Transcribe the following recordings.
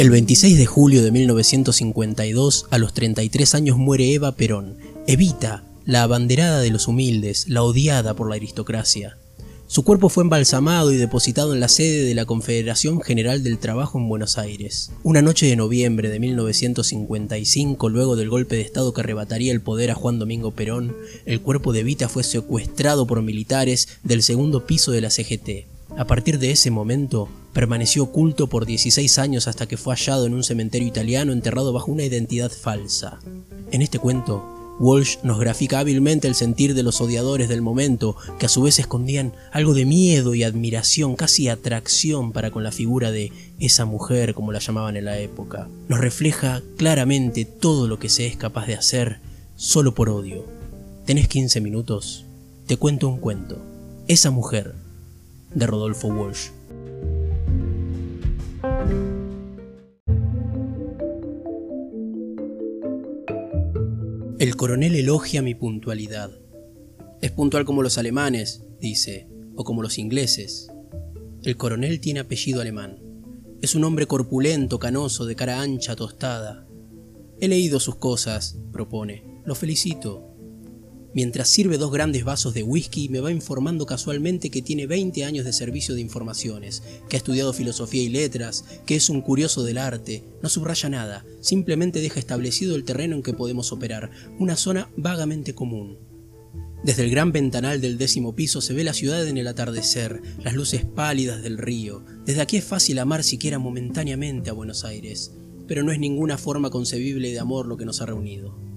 El 26 de julio de 1952, a los 33 años muere Eva Perón, Evita, la abanderada de los humildes, la odiada por la aristocracia. Su cuerpo fue embalsamado y depositado en la sede de la Confederación General del Trabajo en Buenos Aires. Una noche de noviembre de 1955, luego del golpe de Estado que arrebataría el poder a Juan Domingo Perón, el cuerpo de Evita fue secuestrado por militares del segundo piso de la CGT. A partir de ese momento, permaneció oculto por 16 años hasta que fue hallado en un cementerio italiano enterrado bajo una identidad falsa. En este cuento, Walsh nos grafica hábilmente el sentir de los odiadores del momento, que a su vez escondían algo de miedo y admiración, casi atracción para con la figura de esa mujer, como la llamaban en la época. Nos refleja claramente todo lo que se es capaz de hacer solo por odio. ¿Tenés 15 minutos? Te cuento un cuento. Esa mujer, de Rodolfo Walsh. El coronel elogia mi puntualidad. Es puntual como los alemanes, dice, o como los ingleses. El coronel tiene apellido alemán. Es un hombre corpulento, canoso, de cara ancha, tostada. He leído sus cosas, propone. Lo felicito. Mientras sirve dos grandes vasos de whisky, me va informando casualmente que tiene 20 años de servicio de informaciones, que ha estudiado filosofía y letras, que es un curioso del arte. No subraya nada, simplemente deja establecido el terreno en que podemos operar, una zona vagamente común. Desde el gran ventanal del décimo piso se ve la ciudad en el atardecer, las luces pálidas del río. Desde aquí es fácil amar siquiera momentáneamente a Buenos Aires, pero no es ninguna forma concebible de amor lo que nos ha reunido.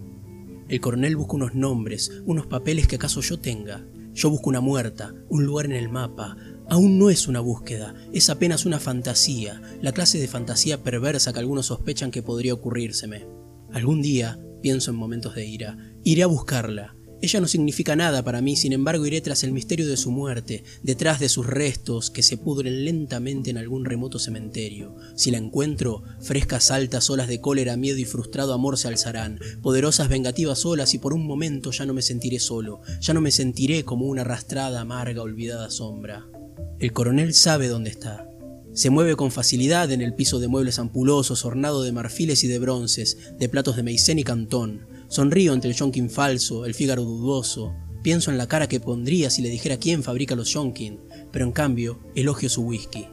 El coronel busca unos nombres, unos papeles que acaso yo tenga. Yo busco una muerta, un lugar en el mapa. Aún no es una búsqueda, es apenas una fantasía, la clase de fantasía perversa que algunos sospechan que podría ocurrírseme. Algún día, pienso en momentos de ira, iré a buscarla, ella no significa nada para mí, sin embargo iré tras el misterio de su muerte, detrás de sus restos que se pudren lentamente en algún remoto cementerio. Si la encuentro, frescas altas olas de cólera, miedo y frustrado amor se alzarán, poderosas vengativas olas y por un momento ya no me sentiré solo, ya no me sentiré como una arrastrada, amarga, olvidada sombra. El coronel sabe dónde está, se mueve con facilidad en el piso de muebles ampulosos, ornado de marfiles y de bronces, de platos de maicén y cantón. Sonrío ante el Jonkin falso, el Fígaro dudoso. Pienso en la cara que pondría si le dijera quién fabrica los Jonkin, pero en cambio elogio su whisky.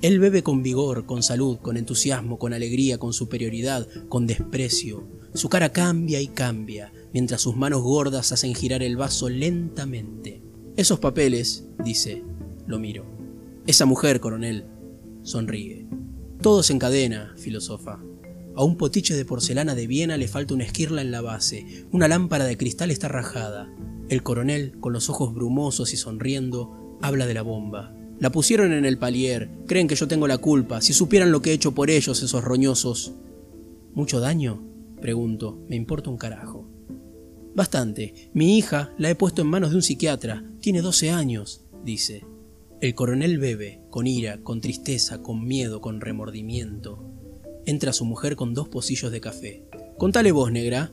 Él bebe con vigor, con salud, con entusiasmo, con alegría, con superioridad, con desprecio. Su cara cambia y cambia, mientras sus manos gordas hacen girar el vaso lentamente. Esos papeles, dice, lo miro. Esa mujer, coronel, sonríe. Todo se encadena, filosofa. A un potiche de porcelana de Viena le falta una esquirla en la base, una lámpara de cristal está rajada. El coronel, con los ojos brumosos y sonriendo, habla de la bomba. La pusieron en el palier, creen que yo tengo la culpa, si supieran lo que he hecho por ellos, esos roñosos. ¿Mucho daño? Pregunto, me importa un carajo. Bastante. Mi hija la he puesto en manos de un psiquiatra. Tiene 12 años, dice. El coronel bebe, con ira, con tristeza, con miedo, con remordimiento. Entra su mujer con dos pocillos de café. Contale vos, negra.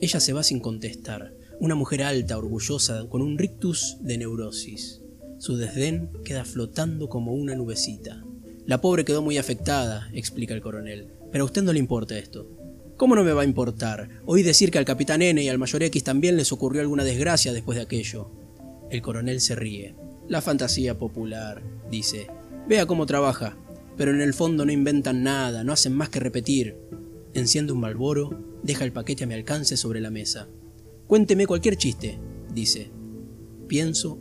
Ella se va sin contestar. Una mujer alta, orgullosa, con un rictus de neurosis. Su desdén queda flotando como una nubecita. La pobre quedó muy afectada, explica el coronel. Pero a usted no le importa esto. ¿Cómo no me va a importar? Oí decir que al capitán N y al mayor X también les ocurrió alguna desgracia después de aquello. El coronel se ríe. La fantasía popular, dice. Vea cómo trabaja pero en el fondo no inventan nada, no hacen más que repetir. Enciende un malboro, deja el paquete a mi alcance sobre la mesa. Cuénteme cualquier chiste, dice. Pienso,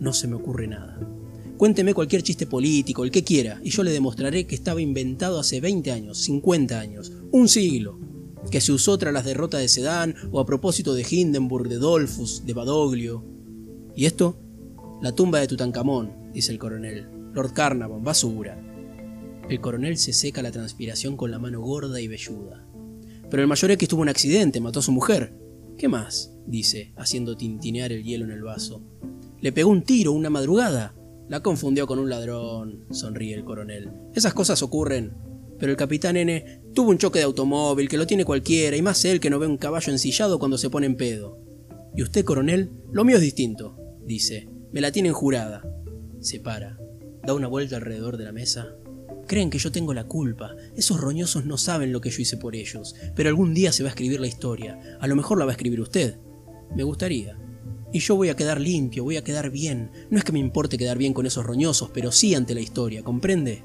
no se me ocurre nada. Cuénteme cualquier chiste político, el que quiera, y yo le demostraré que estaba inventado hace 20 años, 50 años, un siglo, que se usó tras las derrotas de Sedán o a propósito de Hindenburg, de Dolfus, de Badoglio. ¿Y esto? La tumba de Tutankamón, dice el coronel. Lord Carnarvon, basura. El coronel se seca la transpiración con la mano gorda y velluda. Pero el mayor X tuvo un accidente, mató a su mujer. ¿Qué más? dice, haciendo tintinear el hielo en el vaso. Le pegó un tiro una madrugada. La confundió con un ladrón, sonríe el coronel. Esas cosas ocurren. Pero el capitán N tuvo un choque de automóvil que lo tiene cualquiera, y más él que no ve un caballo ensillado cuando se pone en pedo. Y usted, coronel, lo mío es distinto, dice. Me la tienen jurada. Se para, da una vuelta alrededor de la mesa Creen que yo tengo la culpa. Esos roñosos no saben lo que yo hice por ellos. Pero algún día se va a escribir la historia. A lo mejor la va a escribir usted. Me gustaría. Y yo voy a quedar limpio, voy a quedar bien. No es que me importe quedar bien con esos roñosos, pero sí ante la historia, ¿comprende?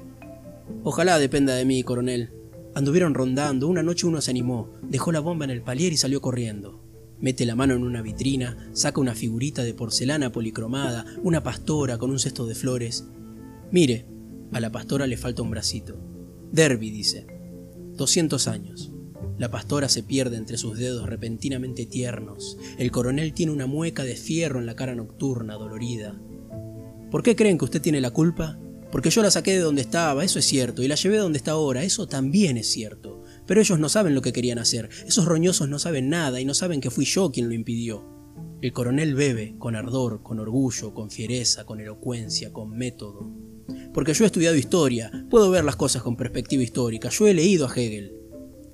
Ojalá dependa de mí, coronel. Anduvieron rondando, una noche uno se animó, dejó la bomba en el palier y salió corriendo. Mete la mano en una vitrina, saca una figurita de porcelana policromada, una pastora con un cesto de flores. Mire, a la pastora le falta un bracito. Derby, dice. 200 años. La pastora se pierde entre sus dedos repentinamente tiernos. El coronel tiene una mueca de fierro en la cara nocturna, dolorida. ¿Por qué creen que usted tiene la culpa? Porque yo la saqué de donde estaba, eso es cierto, y la llevé donde está ahora, eso también es cierto. Pero ellos no saben lo que querían hacer, esos roñosos no saben nada y no saben que fui yo quien lo impidió. El coronel bebe, con ardor, con orgullo, con fiereza, con elocuencia, con método. Porque yo he estudiado historia, puedo ver las cosas con perspectiva histórica, yo he leído a Hegel.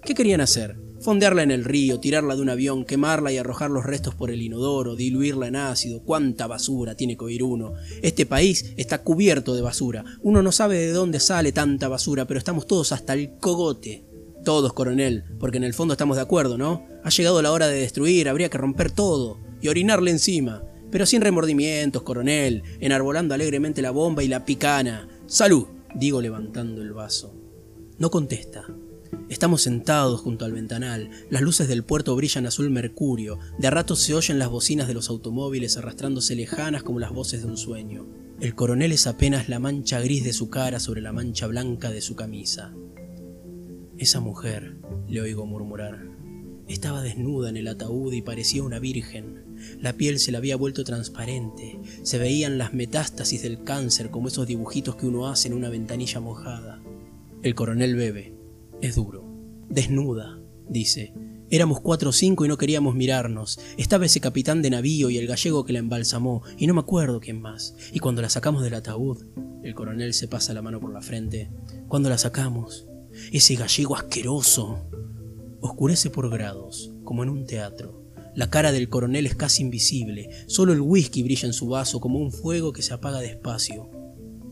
¿Qué querían hacer? Fondearla en el río, tirarla de un avión, quemarla y arrojar los restos por el inodoro, diluirla en ácido. ¿Cuánta basura tiene que oír uno? Este país está cubierto de basura. Uno no sabe de dónde sale tanta basura, pero estamos todos hasta el cogote. Todos, coronel, porque en el fondo estamos de acuerdo, ¿no? Ha llegado la hora de destruir, habría que romper todo y orinarle encima. Pero sin remordimientos, coronel, enarbolando alegremente la bomba y la picana. ¡Salud! digo levantando el vaso. No contesta. Estamos sentados junto al ventanal, las luces del puerto brillan azul mercurio, de a ratos se oyen las bocinas de los automóviles arrastrándose lejanas como las voces de un sueño. El coronel es apenas la mancha gris de su cara sobre la mancha blanca de su camisa. Esa mujer, le oigo murmurar, estaba desnuda en el ataúd y parecía una virgen. La piel se le había vuelto transparente, se veían las metástasis del cáncer como esos dibujitos que uno hace en una ventanilla mojada. El coronel bebe, es duro. Desnuda, dice. Éramos cuatro o cinco y no queríamos mirarnos. Estaba ese capitán de navío y el gallego que la embalsamó, y no me acuerdo quién más. Y cuando la sacamos del ataúd, el coronel se pasa la mano por la frente. Cuando la sacamos, ese gallego asqueroso. Oscurece por grados, como en un teatro. La cara del coronel es casi invisible, solo el whisky brilla en su vaso como un fuego que se apaga despacio.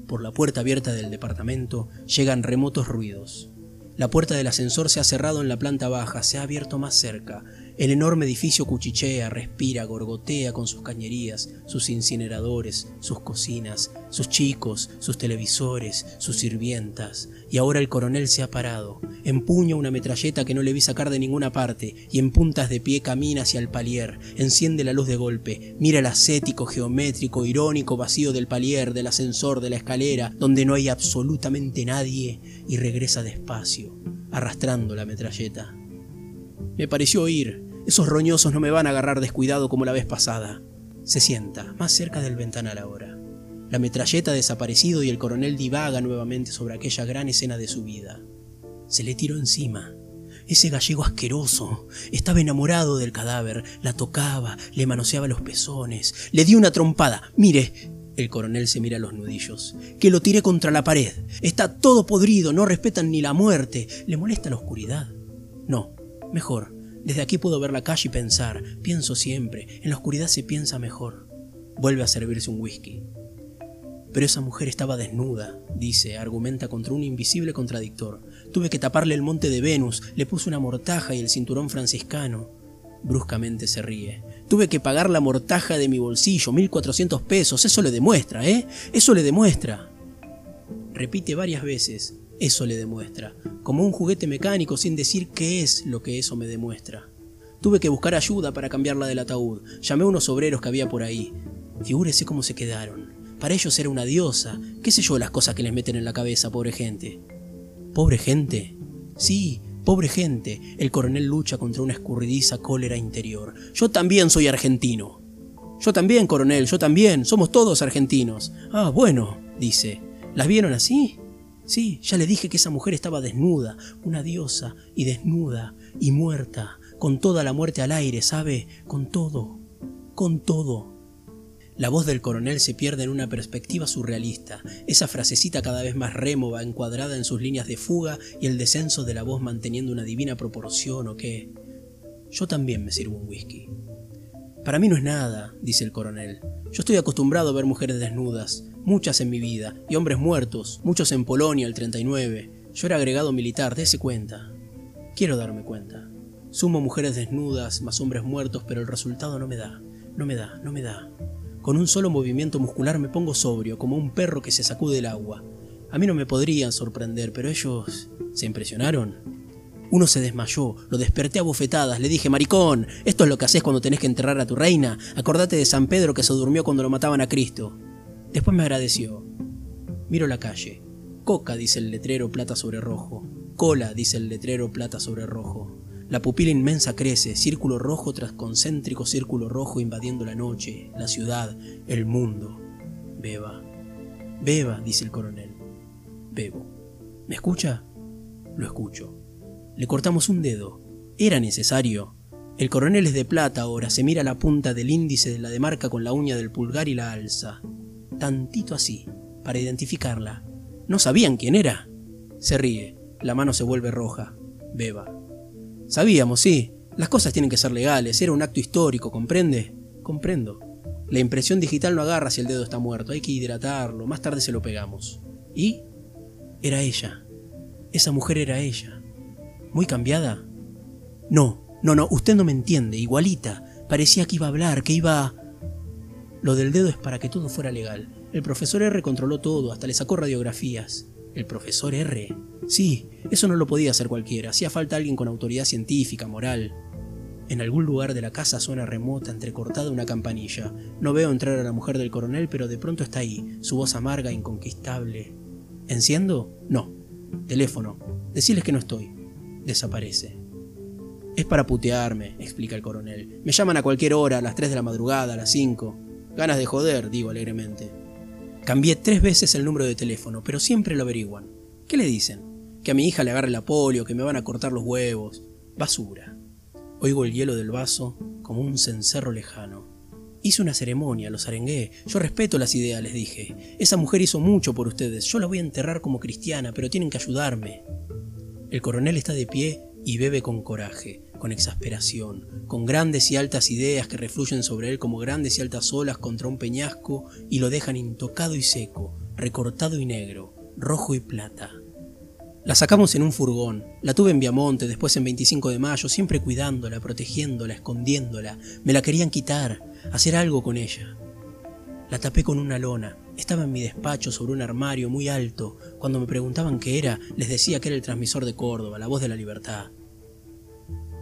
Por la puerta abierta del departamento llegan remotos ruidos. La puerta del ascensor se ha cerrado en la planta baja, se ha abierto más cerca. El enorme edificio cuchichea, respira, gorgotea con sus cañerías, sus incineradores, sus cocinas, sus chicos, sus televisores, sus sirvientas. Y ahora el coronel se ha parado, empuña una metralleta que no le vi sacar de ninguna parte y en puntas de pie camina hacia el palier, enciende la luz de golpe, mira el ascético, geométrico, irónico vacío del palier, del ascensor, de la escalera, donde no hay absolutamente nadie y regresa despacio, arrastrando la metralleta. Me pareció oír, esos roñosos no me van a agarrar descuidado como la vez pasada. Se sienta, más cerca del ventanal ahora. La metralleta ha desaparecido y el coronel divaga nuevamente sobre aquella gran escena de su vida. Se le tiró encima. Ese gallego asqueroso estaba enamorado del cadáver, la tocaba, le manoseaba los pezones, le dio una trompada. Mire, el coronel se mira los nudillos. Que lo tiré contra la pared. Está todo podrido, no respetan ni la muerte. ¿Le molesta la oscuridad? No, mejor. Desde aquí puedo ver la calle y pensar. Pienso siempre. En la oscuridad se piensa mejor. Vuelve a servirse un whisky. Pero esa mujer estaba desnuda, dice, argumenta contra un invisible contradictor. Tuve que taparle el monte de Venus, le puse una mortaja y el cinturón franciscano. Bruscamente se ríe. Tuve que pagar la mortaja de mi bolsillo, 1400 pesos. Eso le demuestra, ¿eh? Eso le demuestra. Repite varias veces. Eso le demuestra. Como un juguete mecánico sin decir qué es lo que eso me demuestra. Tuve que buscar ayuda para cambiarla del ataúd. Llamé a unos obreros que había por ahí. Figúrese cómo se quedaron. Para ellos era una diosa. ¿Qué sé yo las cosas que les meten en la cabeza, pobre gente? ¿Pobre gente? Sí, Pobre gente, el coronel lucha contra una escurridiza cólera interior. Yo también soy argentino. Yo también, coronel, yo también, somos todos argentinos. Ah, bueno, dice. ¿Las vieron así? Sí, ya le dije que esa mujer estaba desnuda, una diosa, y desnuda, y muerta, con toda la muerte al aire, ¿sabe? Con todo, con todo. La voz del coronel se pierde en una perspectiva surrealista, esa frasecita cada vez más rémova, encuadrada en sus líneas de fuga y el descenso de la voz manteniendo una divina proporción o qué. Yo también me sirvo un whisky. Para mí no es nada, dice el coronel. Yo estoy acostumbrado a ver mujeres desnudas, muchas en mi vida, y hombres muertos, muchos en Polonia el 39. Yo era agregado militar, dése cuenta. Quiero darme cuenta. Sumo mujeres desnudas, más hombres muertos, pero el resultado no me da, no me da, no me da. Con un solo movimiento muscular me pongo sobrio, como un perro que se sacude el agua. A mí no me podrían sorprender, pero ellos se impresionaron. Uno se desmayó, lo desperté a bofetadas, le dije, maricón, esto es lo que haces cuando tenés que enterrar a tu reina, acordate de San Pedro que se durmió cuando lo mataban a Cristo. Después me agradeció. Miro la calle. Coca, dice el letrero plata sobre rojo. Cola, dice el letrero plata sobre rojo. La pupila inmensa crece, círculo rojo tras concéntrico círculo rojo invadiendo la noche, la ciudad, el mundo. Beba. Beba, dice el coronel. Bebo. ¿Me escucha? Lo escucho. Le cortamos un dedo. Era necesario. El coronel es de plata ahora, se mira la punta del índice de la demarca con la uña del pulgar y la alza. Tantito así, para identificarla. ¿No sabían quién era? Se ríe, la mano se vuelve roja. Beba. Sabíamos, sí. Las cosas tienen que ser legales, era un acto histórico, ¿comprende? Comprendo. La impresión digital no agarra si el dedo está muerto, hay que hidratarlo, más tarde se lo pegamos. ¿Y? Era ella. Esa mujer era ella. ¿Muy cambiada? No, no, no, usted no me entiende, igualita. Parecía que iba a hablar, que iba... Lo del dedo es para que todo fuera legal. El profesor R controló todo, hasta le sacó radiografías. ¿El profesor R? Sí, eso no lo podía hacer cualquiera, hacía falta alguien con autoridad científica, moral. En algún lugar de la casa suena remota, entrecortada una campanilla. No veo entrar a la mujer del coronel, pero de pronto está ahí, su voz amarga, inconquistable. ¿Enciendo? No. Teléfono. Decirles que no estoy. Desaparece. Es para putearme, explica el coronel. Me llaman a cualquier hora, a las 3 de la madrugada, a las 5. Ganas de joder, digo alegremente. Cambié tres veces el número de teléfono, pero siempre lo averiguan. ¿Qué le dicen? Que a mi hija le agarre la polio, que me van a cortar los huevos. Basura. Oigo el hielo del vaso como un cencerro lejano. Hice una ceremonia, los arengué. Yo respeto las ideas, les dije. Esa mujer hizo mucho por ustedes. Yo la voy a enterrar como cristiana, pero tienen que ayudarme. El coronel está de pie y bebe con coraje, con exasperación, con grandes y altas ideas que refluyen sobre él como grandes y altas olas contra un peñasco y lo dejan intocado y seco, recortado y negro, rojo y plata. La sacamos en un furgón, la tuve en Viamonte, después en 25 de mayo, siempre cuidándola, protegiéndola, escondiéndola. Me la querían quitar, hacer algo con ella. La tapé con una lona, estaba en mi despacho sobre un armario muy alto. Cuando me preguntaban qué era, les decía que era el transmisor de Córdoba, la voz de la libertad.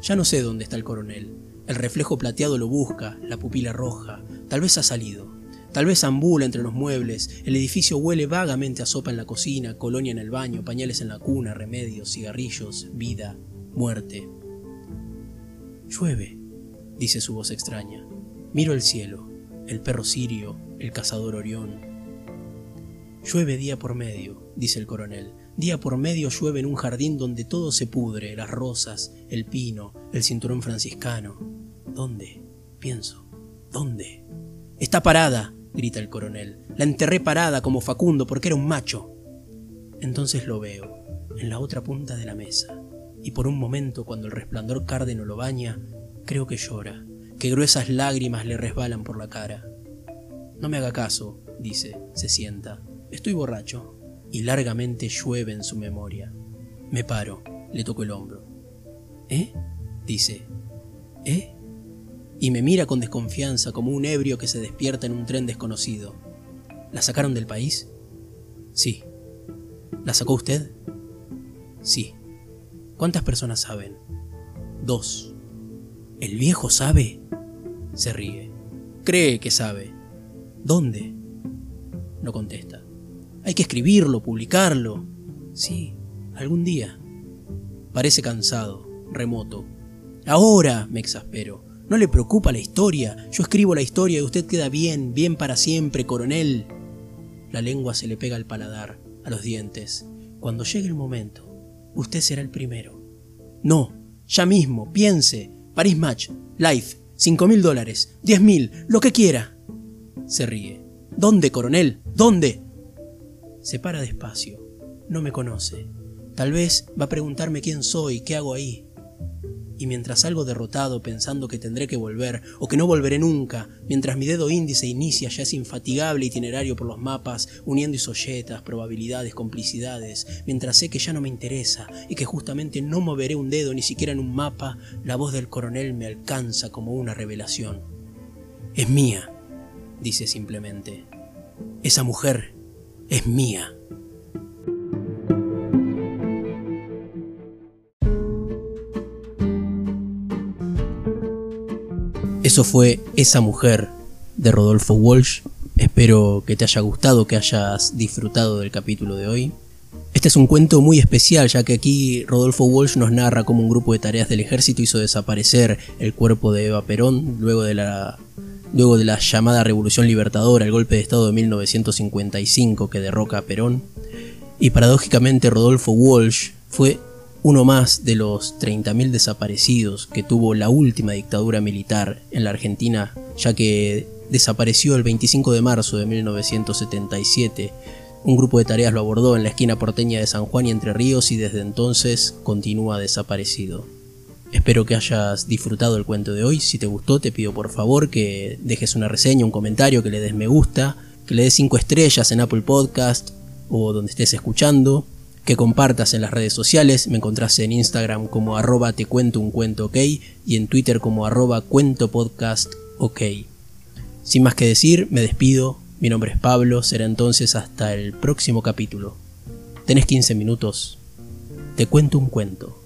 Ya no sé dónde está el coronel. El reflejo plateado lo busca, la pupila roja. Tal vez ha salido. Tal vez ambula entre los muebles, el edificio huele vagamente a sopa en la cocina, colonia en el baño, pañales en la cuna, remedios, cigarrillos, vida, muerte. Llueve, dice su voz extraña. Miro el cielo, el perro sirio, el cazador Orión. Llueve día por medio, dice el coronel. Día por medio llueve en un jardín donde todo se pudre, las rosas, el pino, el cinturón franciscano. ¿Dónde? Pienso. ¿Dónde? Está parada, grita el coronel. La enterré parada como Facundo porque era un macho. Entonces lo veo, en la otra punta de la mesa, y por un momento cuando el resplandor cárdeno lo baña, creo que llora, que gruesas lágrimas le resbalan por la cara. No me haga caso, dice, se sienta. Estoy borracho. Y largamente llueve en su memoria. Me paro, le toco el hombro. ¿Eh? dice. ¿Eh? y me mira con desconfianza como un ebrio que se despierta en un tren desconocido. ¿La sacaron del país? Sí. ¿La sacó usted? Sí. ¿Cuántas personas saben? Dos. ¿El viejo sabe? Se ríe. Cree que sabe. ¿Dónde? No contesta. Hay que escribirlo, publicarlo. Sí, algún día. Parece cansado, remoto. Ahora me exaspero. ¿No le preocupa la historia? Yo escribo la historia y usted queda bien, bien para siempre, coronel. La lengua se le pega al paladar, a los dientes. Cuando llegue el momento, usted será el primero. No, ya mismo, piense. Paris Match, Life, cinco mil dólares, diez mil, lo que quiera. Se ríe. ¿Dónde, coronel? ¿Dónde? Se para despacio. No me conoce. Tal vez va a preguntarme quién soy, qué hago ahí. y mientras salgo derrotado pensando que tendré que volver o que no volveré nunca, mientras mi dedo índice inicia ya ese infatigable itinerario por los mapas, uniendo isolletas, probabilidades, complicidades, mientras sé que ya no me interesa y que justamente no moveré un dedo ni siquiera en un mapa, la voz del coronel me alcanza como una revelación. Es mía, dice simplemente. Esa mujer es mía. Eso fue Esa mujer de Rodolfo Walsh. Espero que te haya gustado, que hayas disfrutado del capítulo de hoy. Este es un cuento muy especial, ya que aquí Rodolfo Walsh nos narra cómo un grupo de tareas del ejército hizo desaparecer el cuerpo de Eva Perón luego de la, luego de la llamada Revolución Libertadora, el golpe de Estado de 1955 que derroca a Perón. Y paradójicamente Rodolfo Walsh fue uno más de los 30.000 desaparecidos que tuvo la última dictadura militar en la Argentina, ya que desapareció el 25 de marzo de 1977. Un grupo de tareas lo abordó en la esquina porteña de San Juan y Entre Ríos y desde entonces continúa desaparecido. Espero que hayas disfrutado el cuento de hoy. Si te gustó, te pido por favor que dejes una reseña, un comentario, que le des me gusta, que le des 5 estrellas en Apple Podcast o donde estés escuchando que compartas en las redes sociales. Me encontrás en Instagram como arroba te cuento un cuento ok y en Twitter como arroba cuento podcast ok. Sin más que decir, me despido. Mi nombre es Pablo. Será entonces hasta el próximo capítulo. Tenés 15 minutos. Te cuento un cuento.